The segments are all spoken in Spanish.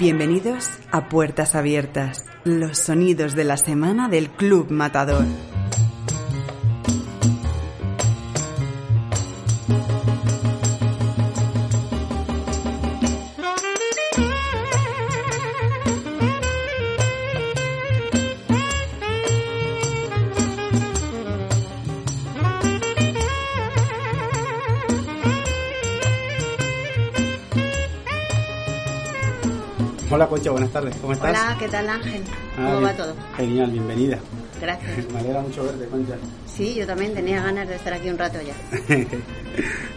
Bienvenidos a Puertas Abiertas, los sonidos de la semana del Club Matador. Hola Concha, buenas tardes, ¿cómo estás? Hola, ¿qué tal Ángel? ¿Cómo Ah, va bien. todo? Genial, bienvenida. Gracias. Me alegra mucho verte, Concha. Sí, yo también tenía ganas de estar aquí un rato ya.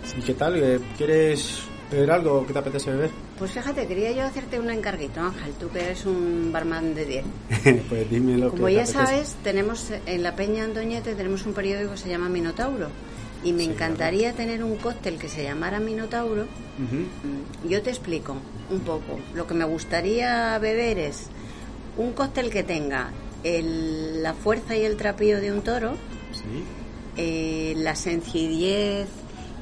Sí, ¿Qué tal? Eh, ¿Quieres beber algo? ¿Qué te apetece beber? Pues fíjate, quería yo hacerte un encarguito, Ángel, tú que eres un barman de 10. pues dime lo Como que ya te sabes, tenemos en la Peña Andoñete tenemos un periódico que se llama Minotauro y me encantaría tener un cóctel que se llamara Minotauro. Mm, Yo te explico un poco. Lo que me gustaría beber es un cóctel que tenga el- la fuerza y el trapío de un toro, Sí. eh, la sencillez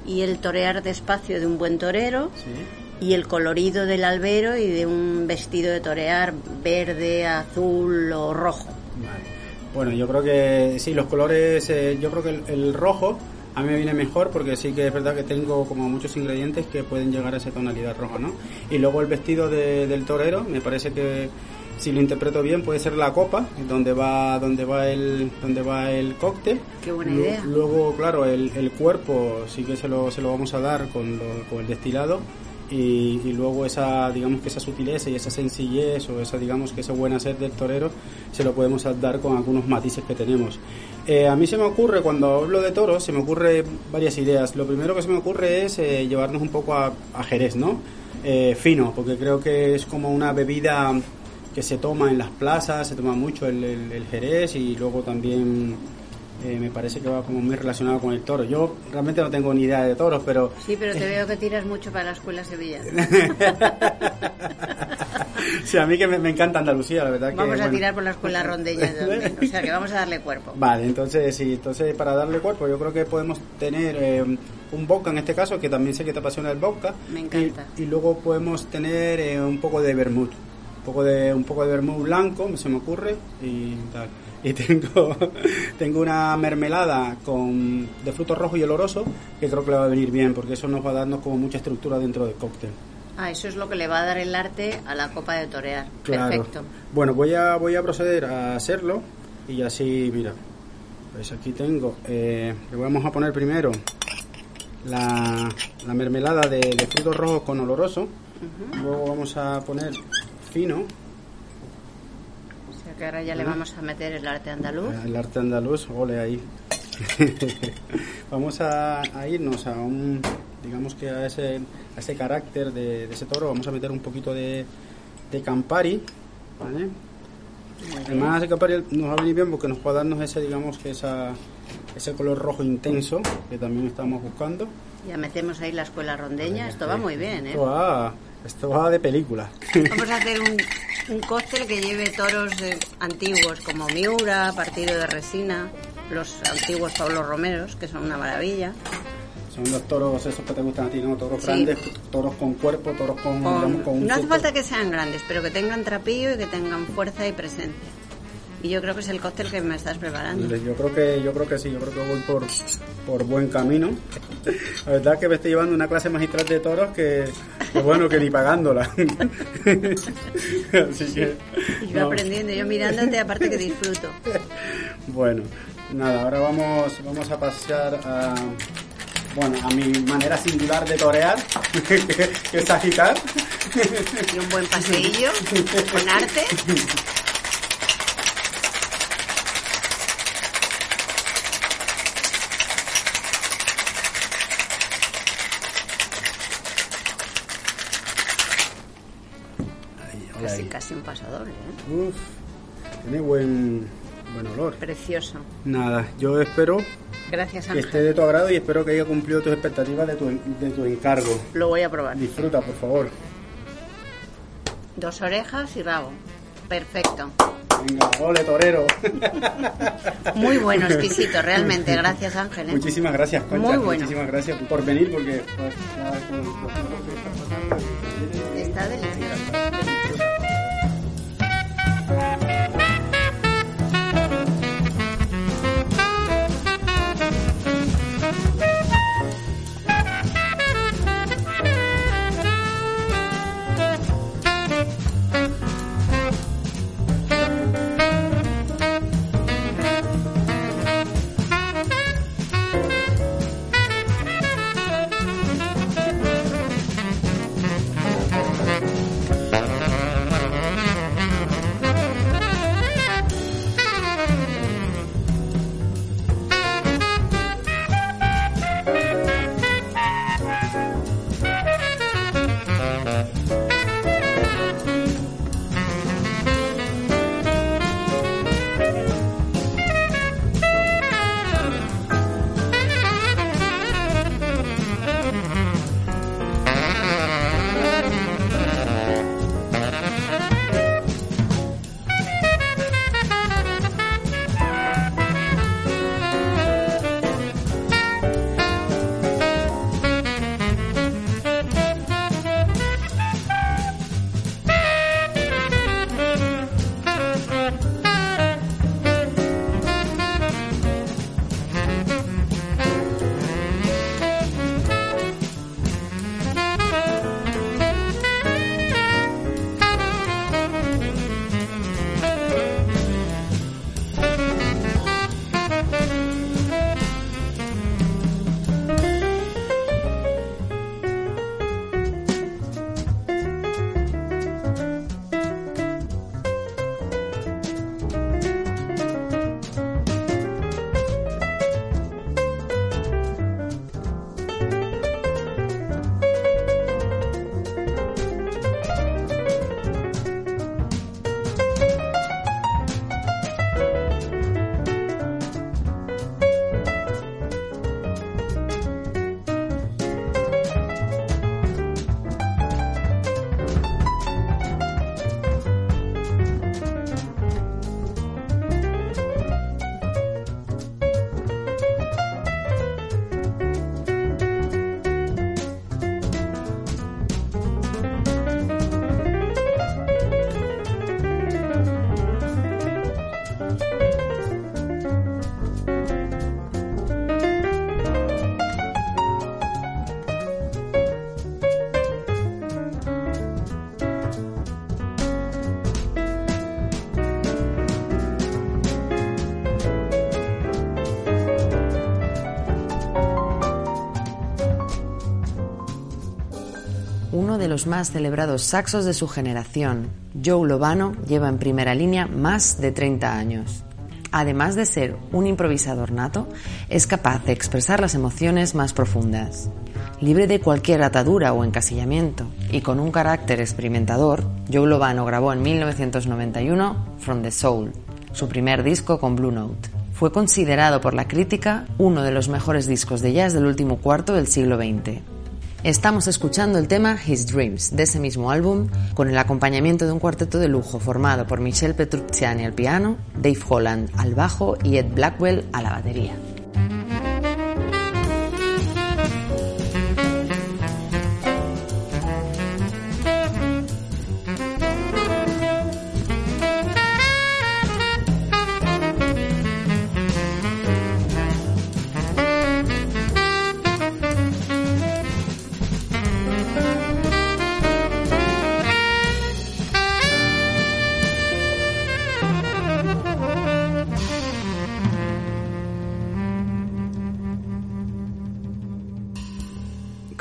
y el torear despacio de un buen torero Sí. y el colorido del albero y de un vestido de torear verde, azul o rojo. Vale. Bueno, yo creo que sí, los colores, eh, yo creo que el, el rojo a mí me viene mejor porque sí que es verdad que tengo como muchos ingredientes que pueden llegar a esa tonalidad roja, ¿no? Y luego el vestido de- del torero, me parece que si lo interpreto bien puede ser la copa donde va donde va el donde va el cóctel. Qué buena idea. Luego, claro, el, el cuerpo sí que se lo, se lo vamos a dar con, lo- con el destilado y, y luego esa, digamos que esa sutileza y esa sencillez o esa, digamos que ese buen hacer del torero se lo podemos dar con algunos matices que tenemos. Eh, a mí se me ocurre, cuando hablo de toros, se me ocurre varias ideas. Lo primero que se me ocurre es eh, llevarnos un poco a, a Jerez, ¿no? Eh, fino, porque creo que es como una bebida que se toma en las plazas, se toma mucho el, el- el Jerez y luego también eh, me parece que va como muy relacionado con el toro. Yo realmente no tengo ni idea de toros, pero Sí, pero te veo que tiras mucho para la escuela Sevilla. sí, a mí que me, me encanta Andalucía, la verdad que... Vamos a bueno. tirar por la escuela rondeña también, o sea que vamos a darle cuerpo. Vale, entonces sí, entonces para darle cuerpo yo creo que podemos tener eh, un vodka en este caso, que también sé que te apasiona el vodka. Me encanta. Y, y luego podemos tener eh, un poco de vermut, un poco de un poco de vermut blanco, se me ocurre y tal. Y tengo tengo una mermelada con de frutos rojos y oloroso que creo que le va a venir bien porque eso nos va a darnos como mucha estructura dentro del cóctel. Ah, eso es lo que le va a dar el arte a la copa de torear. Claro. Perfecto. Bueno, voy a, voy a proceder a hacerlo y así, mira, pues aquí tengo, eh, le vamos a poner primero la, la mermelada de, de frutos rojos con oloroso, luego vamos a poner fino, que ahora ya le vamos a meter el arte andaluz. el arte andaluz, ole ahí. vamos a, a irnos a un, digamos que a ese, a ese carácter de, de ese toro, vamos a meter un poquito de, de Campari, ¿vale? Además, el Campari nos va a venir bien porque nos va a darnos ese, digamos que esa, ese color rojo intenso que también estamos buscando. Ya metemos ahí la escuela rondeña. Esto va muy bien, ¿eh? Esto va, esto va de película. Vamos a hacer un, un cóctel que lleve toros eh, antiguos como Miura, partido de resina, los antiguos Pablo Romeros, que son una maravilla. Son los toros esos que te gustan a ti, ¿no? Toros Sí. grandes, toros con cuerpo, toros con, Con- digamos, con un no hace falta que sean grandes, pero que tengan trapillo y que tengan fuerza y presencia. Y yo creo que es el cóctel que me estás preparando. Yo creo que yo creo que sí, yo creo que voy por, por buen camino. La verdad es que me estoy llevando una clase magistral de toros que, bueno, que ni pagándola. Así que Y yo no. aprendiendo, yo mirándote, aparte que disfruto. Bueno, nada, ahora vamos vamos a pasar a bueno, a mi manera singular de torear, que es agitar. Y un buen paseillo con arte. Casi, un pasador, ¿eh? Uf, tiene buen, buen olor. Precioso. Nada, yo espero Gracias, que esté de tu agrado y espero que haya cumplido tus expectativas de tu, de tu encargo. Lo voy a probar. Disfruta, por favor. Dos orejas y rabo. Perfecto. Venga, ole, torero. Muy bueno, exquisito, realmente. Gracias, Ángel. ¿eh? Muchísimas gracias, Concha. Muy bueno. Muchísimas gracias por venir porque pues, está pasando, Está delicioso. De los más celebrados saxos de su generación. Joe Lovano lleva en primera línea más de 30 años. Además de ser un improvisador nato, es capaz de expresar las emociones más profundas. Libre de cualquier atadura o encasillamiento y con un carácter experimentador, Joe Lovano grabó en 1991 From the Soul, su primer disco con Blue Note. Fue considerado por la crítica uno de los mejores discos de jazz del último cuarto del siglo XX. Estamos escuchando el tema His Dreams de ese mismo álbum con el acompañamiento de un cuarteto de lujo formado por Michel Petrucciani al piano, Dave Holland al bajo y Ed Blackwell a la batería.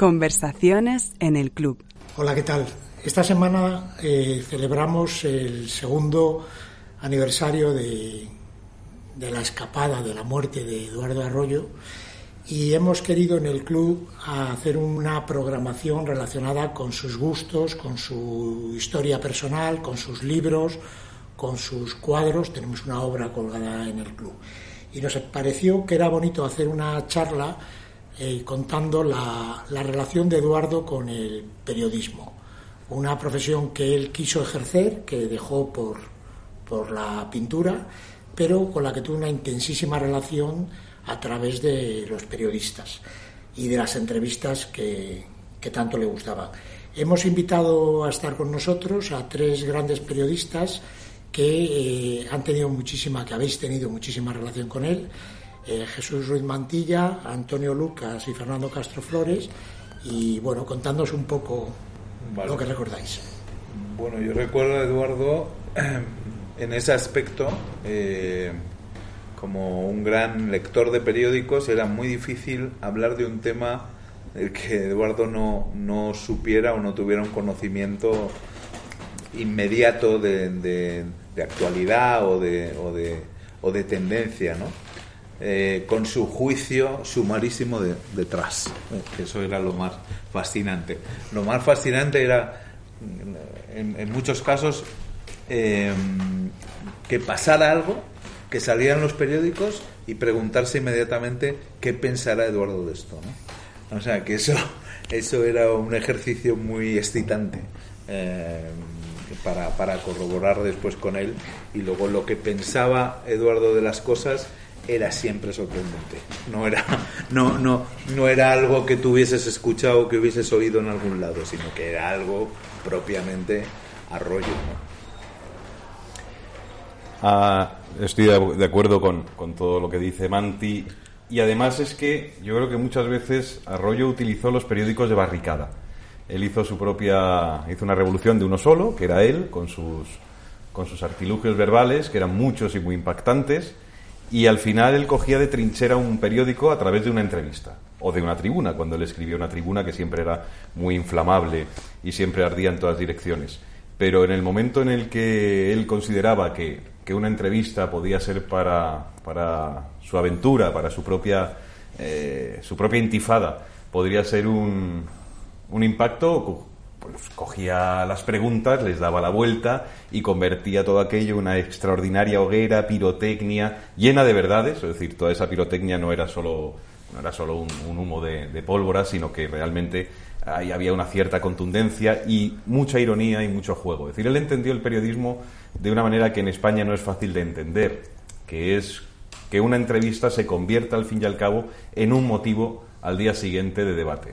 Conversaciones en el club. Hola, ¿qué tal? Esta semana eh, celebramos el segundo aniversario de, de, la escapada, de la muerte de Eduardo Arroyo y hemos querido en el club hacer una programación relacionada con sus gustos, con su historia personal, con sus libros, con sus cuadros. Tenemos una obra colgada en el club. Y nos pareció que era bonito hacer una charla eh, contando la, la relación de Eduardo con el periodismo. Una profesión que él quiso ejercer, que dejó por, por la pintura, pero con la que tuvo una intensísima relación a través de los periodistas y de las entrevistas que, tanto le gustaban. Hemos invitado a estar con nosotros a tres grandes periodistas que eh, han tenido muchísima, que habéis tenido muchísima relación con él, eh, Jesús Ruiz Mantilla, Antonio Lucas y Fernando Castro Flores, y bueno, contándonos un poco lo que recordáis. Bueno, yo recuerdo a Eduardo en ese aspecto. Eh, como un gran lector de periódicos, era muy difícil hablar de un tema del que Eduardo no, no supiera o no tuviera un conocimiento inmediato de, de, actualidad o de, o de, o de tendencia, ¿no? Eh, con su juicio sumarísimo detrás. Eh, eso era lo más fascinante. Lo más fascinante era, en, muchos casos, eh, que pasara algo que salieran los periódicos y preguntarse inmediatamente qué pensará Eduardo de esto. O sea, que eso, eso era un ejercicio muy excitante para, para corroborar después con él y luego lo que pensaba Eduardo de las cosas era siempre sorprendente. No era, no, no, no era algo que tú hubieses escuchado o que hubieses oído en algún lado, sino que era algo propiamente arroyo. Ah, estoy de acuerdo con, con, todo lo que dice Manti. Y además es que yo creo que muchas veces Arroyo utilizó los periódicos de barricada. Él hizo su propia, hizo una revolución de uno solo, que era él, con sus, con sus artilugios verbales, que eran muchos y muy impactantes, y al final él cogía de trinchera un periódico a través de una entrevista, o de una tribuna, cuando él escribía una tribuna que siempre era muy inflamable y siempre ardía en todas direcciones. Pero en el momento en el que él consideraba que que una entrevista podía ser para, para su aventura, para su propia, eh, su propia intifada, podría ser un, un impacto, pues cogía las preguntas, les daba la vuelta y convertía todo aquello en una extraordinaria hoguera, pirotecnia, llena de verdades, es decir, toda esa pirotecnia no era solo, no era solo un, humo de, de pólvora, sino que realmente ahí había una cierta contundencia y mucha ironía y mucho juego. Es decir, él entendió el periodismo de una manera que en España no es fácil de entender, que es que una entrevista se convierta al fin y al cabo en un motivo al día siguiente de debate.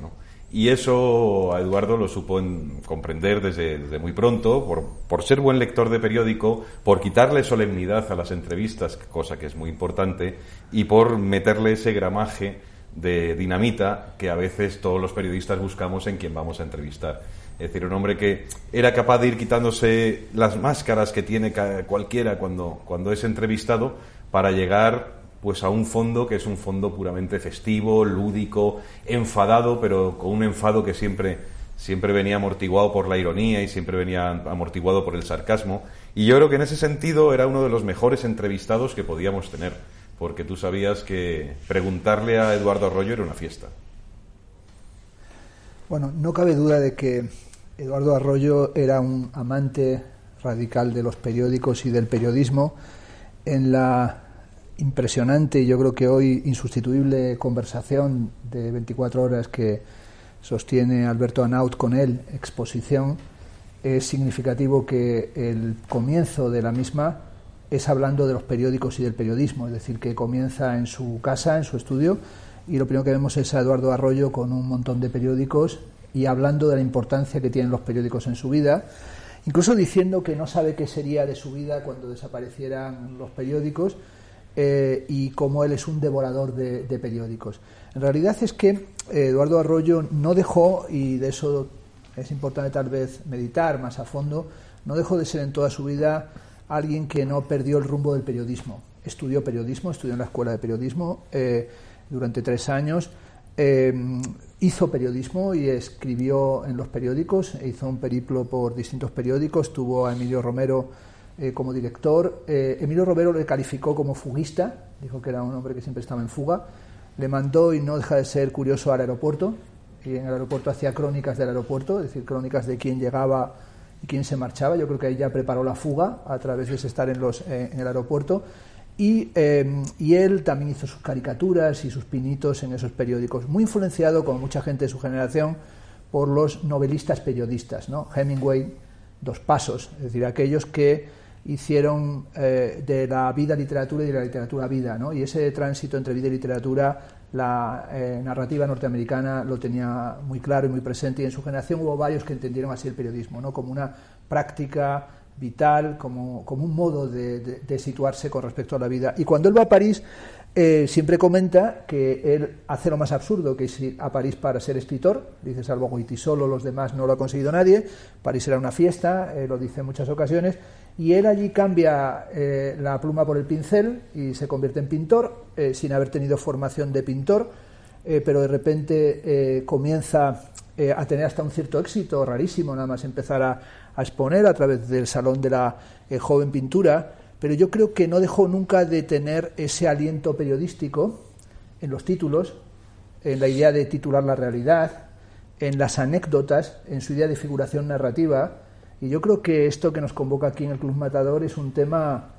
Y eso a Eduardo lo supo comprender desde, muy pronto, por, por, ser buen lector de periódico, por quitarle solemnidad a las entrevistas, cosa que es muy importante, y por meterle ese gramaje de dinamita que a veces todos los periodistas buscamos en quien vamos a entrevistar. Es decir, un hombre que era capaz de ir quitándose las máscaras que tiene cualquiera cuando, cuando es entrevistado para llegar pues a un fondo que es un fondo puramente festivo, lúdico, enfadado, pero con un enfado que siempre, siempre venía amortiguado por la ironía y siempre venía amortiguado por el sarcasmo. Y yo creo que en ese sentido era uno de los mejores entrevistados que podíamos tener porque tú sabías que preguntarle a Eduardo Arroyo era una fiesta. Bueno, no cabe duda de que Eduardo Arroyo era un amante radical de los periódicos y del periodismo. En la impresionante y yo creo que hoy insustituible conversación de 24 horas que sostiene Alberto Anaut con él, exposición, es significativo que el comienzo de la misma es hablando de los periódicos y del periodismo, es decir, que comienza en su casa, en su estudio, y lo primero que vemos es a Eduardo Arroyo con un montón de periódicos y hablando de la importancia que tienen los periódicos en su vida, incluso diciendo que no sabe qué sería de su vida cuando desaparecieran los periódicos eh, y cómo él es un devorador de, periódicos. En realidad es que eh, Eduardo Arroyo no dejó, y de eso es importante tal vez meditar más a fondo, no dejó de ser en toda su vida alguien que no perdió el rumbo del periodismo. Estudió periodismo, estudió en la escuela de periodismo eh, durante tres años. Hizo periodismo y escribió en los periódicos, hizo un periplo por distintos periódicos, tuvo a Emilio Romero eh, como director. Emilio Romero le calificó como fuguista, dijo que era un hombre que siempre estaba en fuga. le mandó, y no deja de ser curioso, al aeropuerto. Y en el aeropuerto hacía crónicas del aeropuerto, es decir, crónicas de quién llegaba y quién se marchaba. Yo creo que ahí ya preparó la fuga a través de estar en, los, eh, en el aeropuerto. Y, eh, y, él también hizo sus caricaturas y sus pinitos en esos periódicos, muy influenciado, como mucha gente de su generación, por los novelistas periodistas, ¿no? Hemingway, Dos Pasos, es decir, aquellos que hicieron eh, de la vida literatura y de la literatura vida, ¿no? Y ese tránsito entre vida y literatura, la eh, narrativa norteamericana lo tenía muy claro y muy presente, y en su generación hubo varios que entendieron así el periodismo, ¿no? Como una práctica vital, como, como un modo de, de, situarse con respecto a la vida. Y cuando él va a París, eh, siempre comenta que él hace lo más absurdo, que es ir a París para ser escritor, dice salvo Goiti solo, los demás no lo ha conseguido nadie, París era una fiesta, lo dice en muchas ocasiones, y él allí cambia eh, la pluma por el pincel y se convierte en pintor, eh, sin haber tenido formación de pintor, eh, pero de repente comienza a tener hasta un cierto éxito, rarísimo, nada más empezar a, a exponer a través del Salón de la Joven Pintura, pero yo creo que no dejó nunca de tener ese aliento periodístico en los títulos, en la idea de titular la realidad, en las anécdotas, en su idea de figuración narrativa, y yo creo que esto que nos convoca aquí en el Club Matador es un tema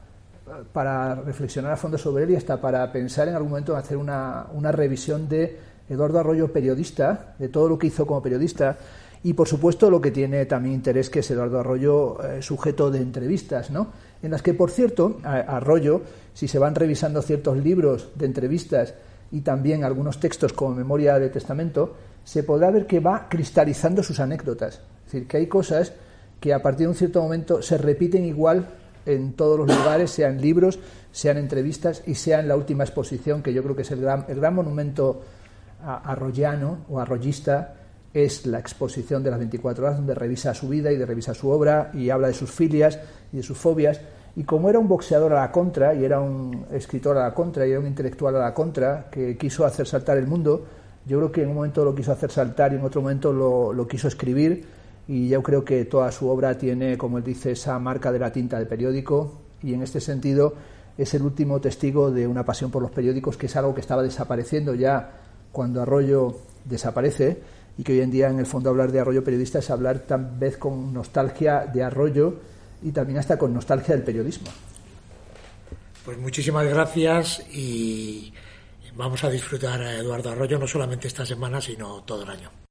eh, para reflexionar a fondo sobre él y hasta para pensar en algún momento en hacer una, una revisión de Eduardo Arroyo periodista, de todo lo que hizo como periodista y por supuesto lo que tiene también interés que es Eduardo Arroyo eh, sujeto de entrevistas, ¿no? En las que, por cierto, Arroyo, si se van revisando ciertos libros de entrevistas y también algunos textos como Memoria de Testamento, se podrá ver que va cristalizando sus anécdotas. Es decir, que hay cosas que a partir de un cierto momento se repiten igual en todos los lugares, sean libros, sean entrevistas y sean la última exposición, que yo creo que es el gran, el gran monumento arroyano o arroyista, es la exposición de las 24 horas, donde revisa su vida y de revisa su obra y habla de sus filias y de sus fobias. Y como era un boxeador a la contra, y era un escritor a la contra, y era un intelectual a la contra, que quiso hacer saltar el mundo, yo creo que en un momento lo quiso hacer saltar y en otro momento lo, lo quiso escribir y yo creo que toda su obra tiene, como él dice, esa marca de la tinta de periódico y en este sentido es el último testigo de una pasión por los periódicos que es algo que estaba desapareciendo ya cuando Arroyo desaparece y que hoy en día en el fondo hablar de Arroyo periodista es hablar tal vez con nostalgia de Arroyo y también hasta con nostalgia del periodismo. Pues muchísimas gracias y vamos a disfrutar a Eduardo Arroyo no solamente esta semana sino todo el año.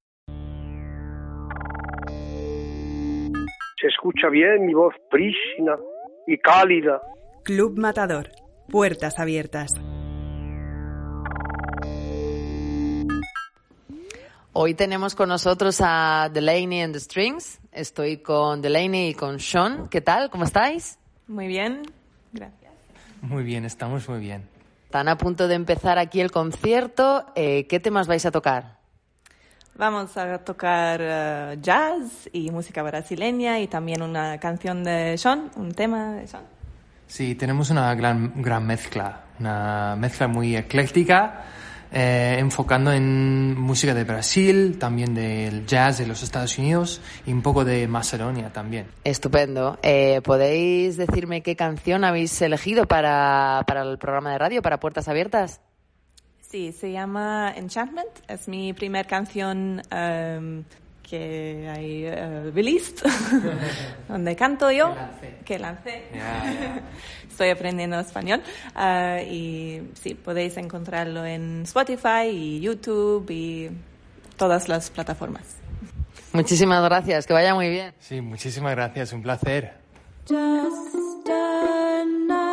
Escucha bien mi voz prístina y cálida. Club Matador. Puertas abiertas. Hoy tenemos con nosotros a Delaney and the Strings. Estoy con Delaney y con Sean. ¿Qué tal? ¿Cómo estáis? Muy bien, gracias. Muy bien, estamos muy bien. Están a punto de empezar aquí el concierto. Eh, ¿Qué temas vais a tocar? Vamos a tocar eh, jazz y música brasileña y también una canción de Sean, un tema de Sean. Sí, tenemos una gran, gran mezcla, una mezcla muy ecléctica, eh, enfocando en música de Brasil, también del jazz de los Estados Unidos y un poco de Macedonia también. Estupendo. Eh, ¿Podéis decirme qué canción habéis elegido para, para el programa de radio, para Puertas Abiertas? Sí, se llama Enchantment, es mi primera canción um, que hay uh, released, donde canto yo, que lancé. Estoy aprendiendo español uh, y sí, podéis encontrarlo en Spotify y YouTube y todas las plataformas. Muchísimas gracias, que vaya muy bien. Sí, muchísimas gracias, un placer. Just another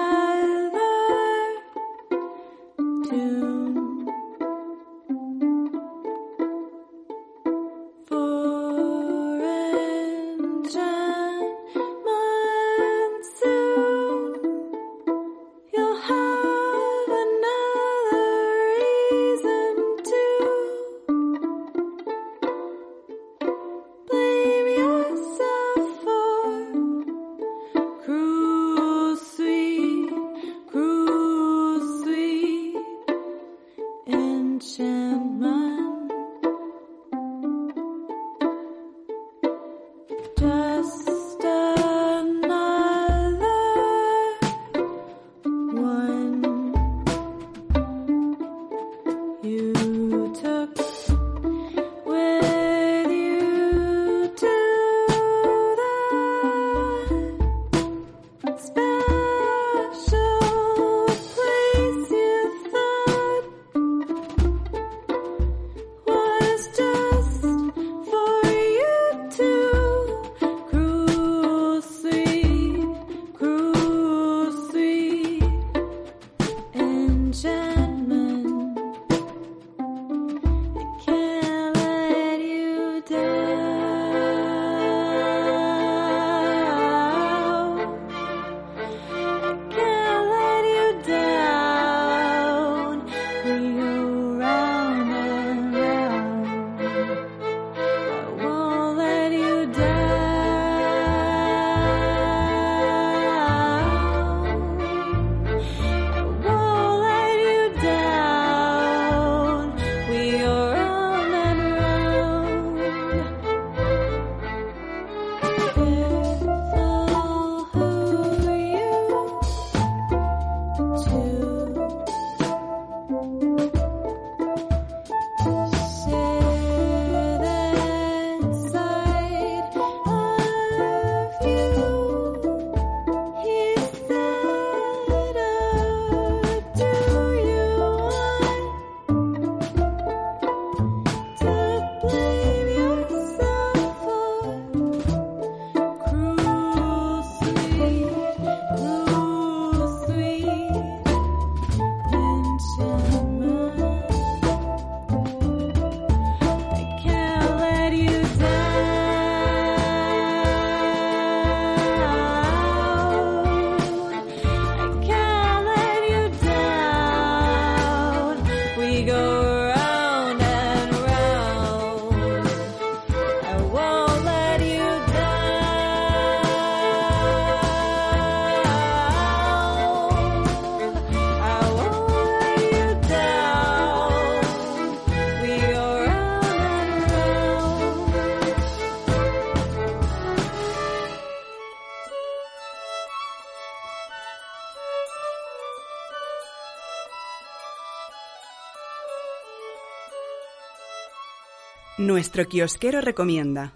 Nuestro kiosquero recomienda.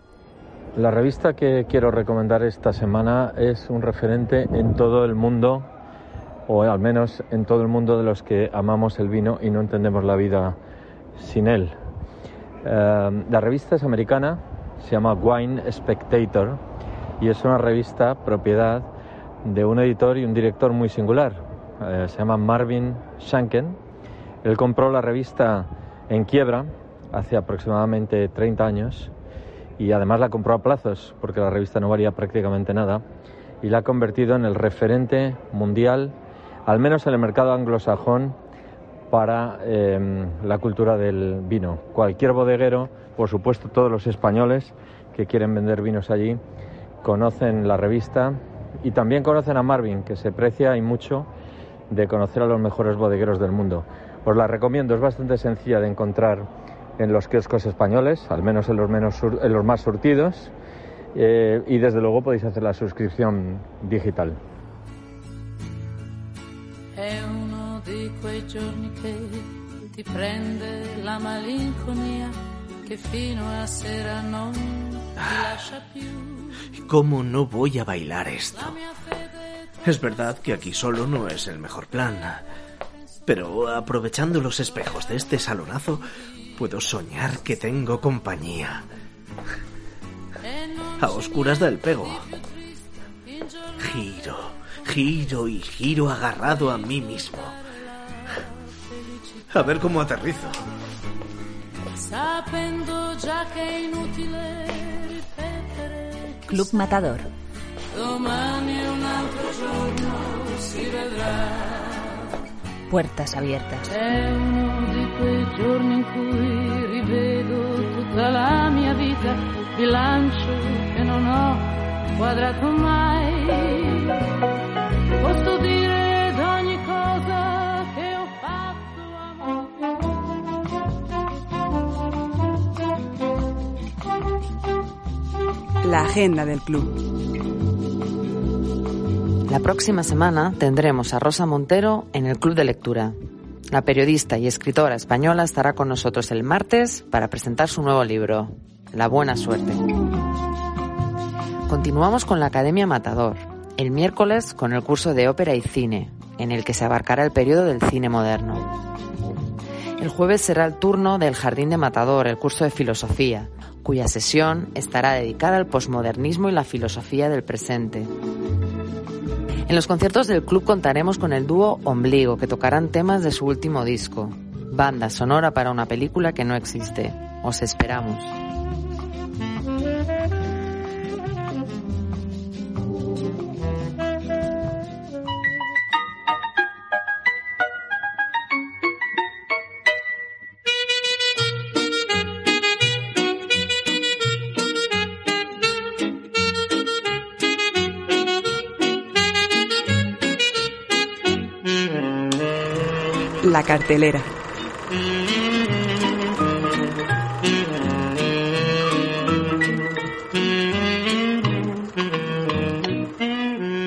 La revista que quiero recomendar esta semana es un referente en todo el mundo, o al menos en todo el mundo de los que amamos el vino y no entendemos la vida sin él. Eh, la revista es americana, se llama Wine Spectator y es una revista propiedad de un editor y un director muy singular. Eh, se llama Marvin Shanken. Él compró la revista en quiebra hace aproximadamente 30 años y además la compró a plazos porque la revista no valía prácticamente nada y la ha convertido en el referente mundial, al menos en el mercado anglosajón, para eh, la cultura del vino. Cualquier bodeguero, por supuesto todos los españoles que quieren vender vinos allí, conocen la revista y también conocen a Marvin, que se precia y mucho de conocer a los mejores bodegueros del mundo. Os la recomiendo, es bastante sencilla de encontrar en los kioscos españoles, al menos en los, menos sur- en los más surtidos, eh, y desde luego podéis hacer la suscripción digital. È uno di quei giorni che ti prende la malinconia che fino a sera non ti lascia più. ¿Cómo no voy a bailar esto? Es verdad que aquí solo no es el mejor plan. Pero aprovechando los espejos de este salonazo, puedo soñar que tengo compañía. A oscuras del pego. Giro, giro y giro agarrado a mí mismo. A ver cómo aterrizo. Club Matador. vedrà. Puertas abiertas. Quei giorni in cui rivedo tutta la mia vita, bilancio che non ho quadrato mai. Posso dire d'ogni cosa che ho fatto La agenda del club. La próxima semana tendremos a Rosa Montero en el Club de Lectura. La periodista y escritora española estará con nosotros el martes para presentar su nuevo libro, La Buena Suerte. Continuamos con la Academia Matador, el miércoles con el curso de ópera y cine, en el que se abarcará el periodo del cine moderno. El jueves será el turno del Jardín de Matador, el curso de filosofía, cuya sesión estará dedicada al posmodernismo y la filosofía del presente. En los conciertos del club contaremos con el dúo Ombligo, que tocarán temas de su último disco, banda sonora para una película que no existe. Os esperamos. La cartelera.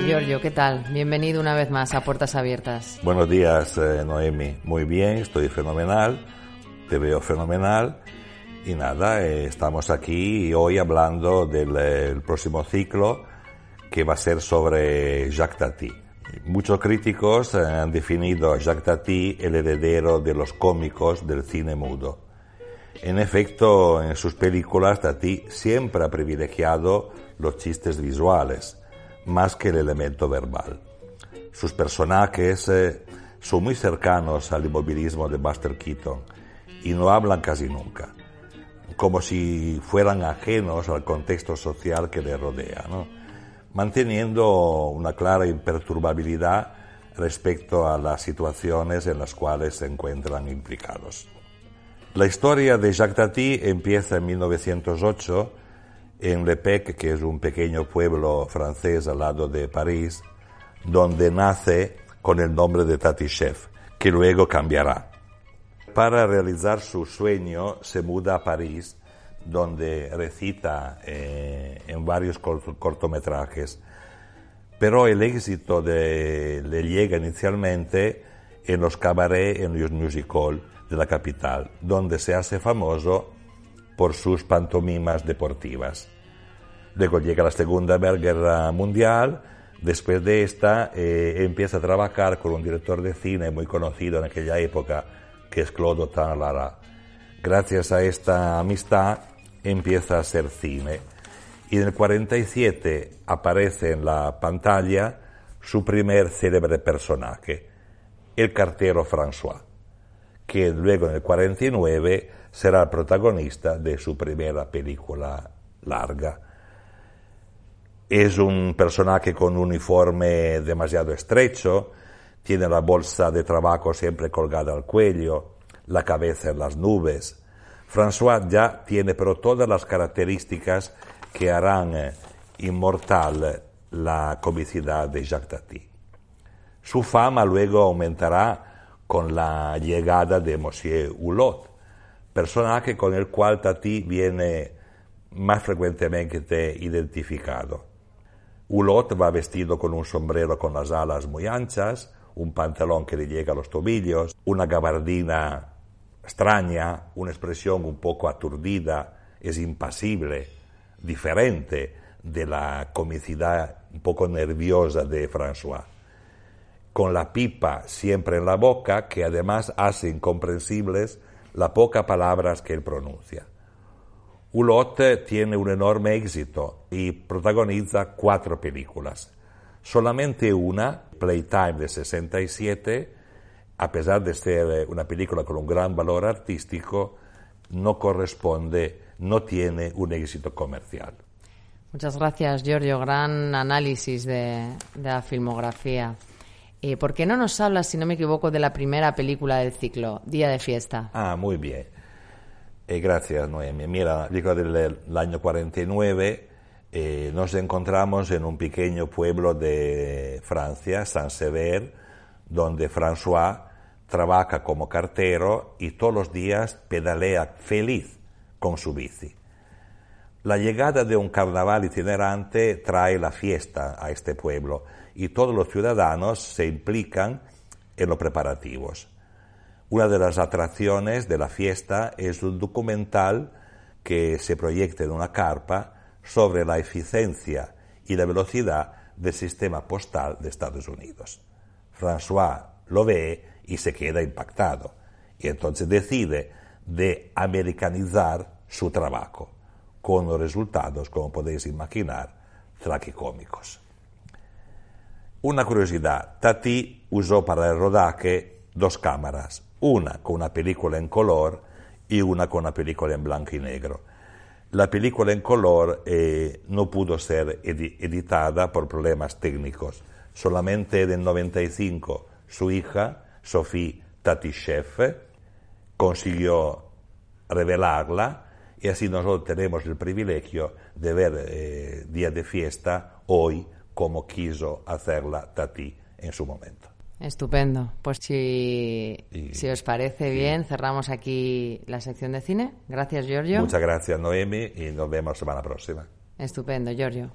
Giorgio, ¿qué tal? Bienvenido una vez más a Puertas Abiertas. Buenos días, eh, Noemi. Muy bien, estoy fenomenal, te veo fenomenal. Y nada, eh, estamos aquí hoy hablando del eh, próximo ciclo que va a ser sobre Jacques Tati. Muchos críticos eh, han definido a Jacques Tati el heredero de los cómicos del cine mudo. En efecto, en sus películas Tati siempre ha privilegiado los chistes visuales, más que el elemento verbal. Sus personajes eh, son muy cercanos al inmovilismo de Buster Keaton y no hablan casi nunca, como si fueran ajenos al contexto social que les rodea. Manteniendo una clara imperturbabilidad respecto a las situaciones en las cuales se encuentran implicados. La historia de Jacques Tati empieza en 1908 en Le Pec, que es un pequeño pueblo francés al lado de París, donde nace con el nombre de Tati Chef, que luego cambiará. Para realizar su sueño se muda a París, donde recita eh, en varios cortometrajes. Pero el éxito de, le llega inicialmente en los cabarets, en los musicals de la capital, donde se hace famoso por sus pantomimas deportivas. Luego llega la Segunda Guerra Mundial, después de esta eh, empieza a trabajar con un director de cine muy conocido en aquella época, que es Claude Lara. Gracias a esta amistad empieza a hacer cine. Y en el 47 aparece en la pantalla su primer célebre personaje, el cartero François, que luego en el 49 será el protagonista de su primera película larga. Es un personaje con un uniforme demasiado estrecho, tiene la bolsa de trabajo siempre colgada al cuello, la cabeza en las nubes. François ya tiene pero todas las características que harán eh, inmortal la comicidad de Jacques Tati. Su fama luego aumentará con la llegada de Monsieur Hulot, personaje con el cual Tati viene más frecuentemente identificado. Hulot va vestido con un sombrero con las alas muy anchas, un pantalón que le llega a los tobillos, una gabardina extraña, una expresión un poco aturdida, es impasible, diferente de la comicidad un poco nerviosa de François, con la pipa siempre en la boca que además hace incomprensibles las pocas palabras que él pronuncia. Hulot tiene un enorme éxito y protagoniza cuatro películas. Solamente una, Playtime de 67, a pesar de ser eh, una película con un gran valor artístico, no corresponde, no tiene un éxito comercial. Muchas gracias, Giorgio. Gran análisis de, la filmografía. Eh, ¿Por qué no nos hablas, si no me equivoco, de la primera película del ciclo, Día de Fiesta? Ah, muy bien. Eh, gracias, Noemi. Mira, la película del año 49 nos encontramos en un pequeño pueblo de Francia, Saint-Sever, donde François trabaja como cartero y todos los días pedalea feliz con su bici. La llegada de un carnaval itinerante trae la fiesta a este pueblo y todos los ciudadanos se implican en los preparativos. Una de las atracciones de la fiesta es un documental que se proyecta en una carpa sobre la eficiencia y la velocidad del sistema postal de Estados Unidos. François lo ve y se queda impactado. Y entonces decide de americanizar su trabajo, con los resultados, como podéis imaginar, tragicómicos. Una curiosidad, Tati usó para el rodaje dos cámaras, una con una película en color y una con una película en blanco y negro. La película en color eh, no pudo ser editada por problemas técnicos. Solamente en el 95 su hija Sophie Tatishev, consiguió revelarla y así nosotros tenemos el privilegio de ver eh, Día de Fiesta hoy como quiso hacerla Tati en su momento. Estupendo. Pues si, si os parece bien, cerramos aquí la sección de cine. Gracias, Giorgio. Muchas gracias, Noemi, y nos vemos la semana próxima. Estupendo, Giorgio.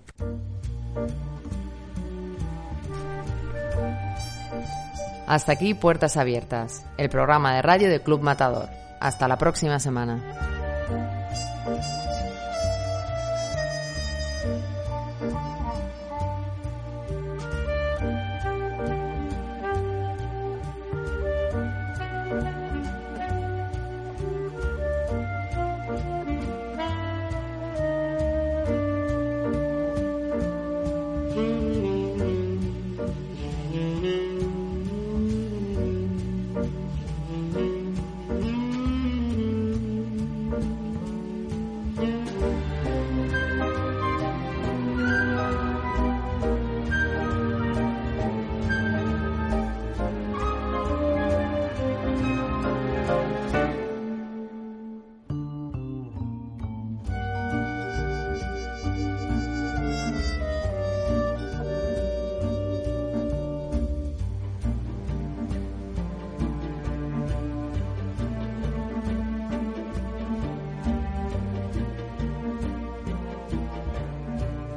Hasta aquí Puertas Abiertas, el programa de radio de Club Matador. Hasta la próxima semana.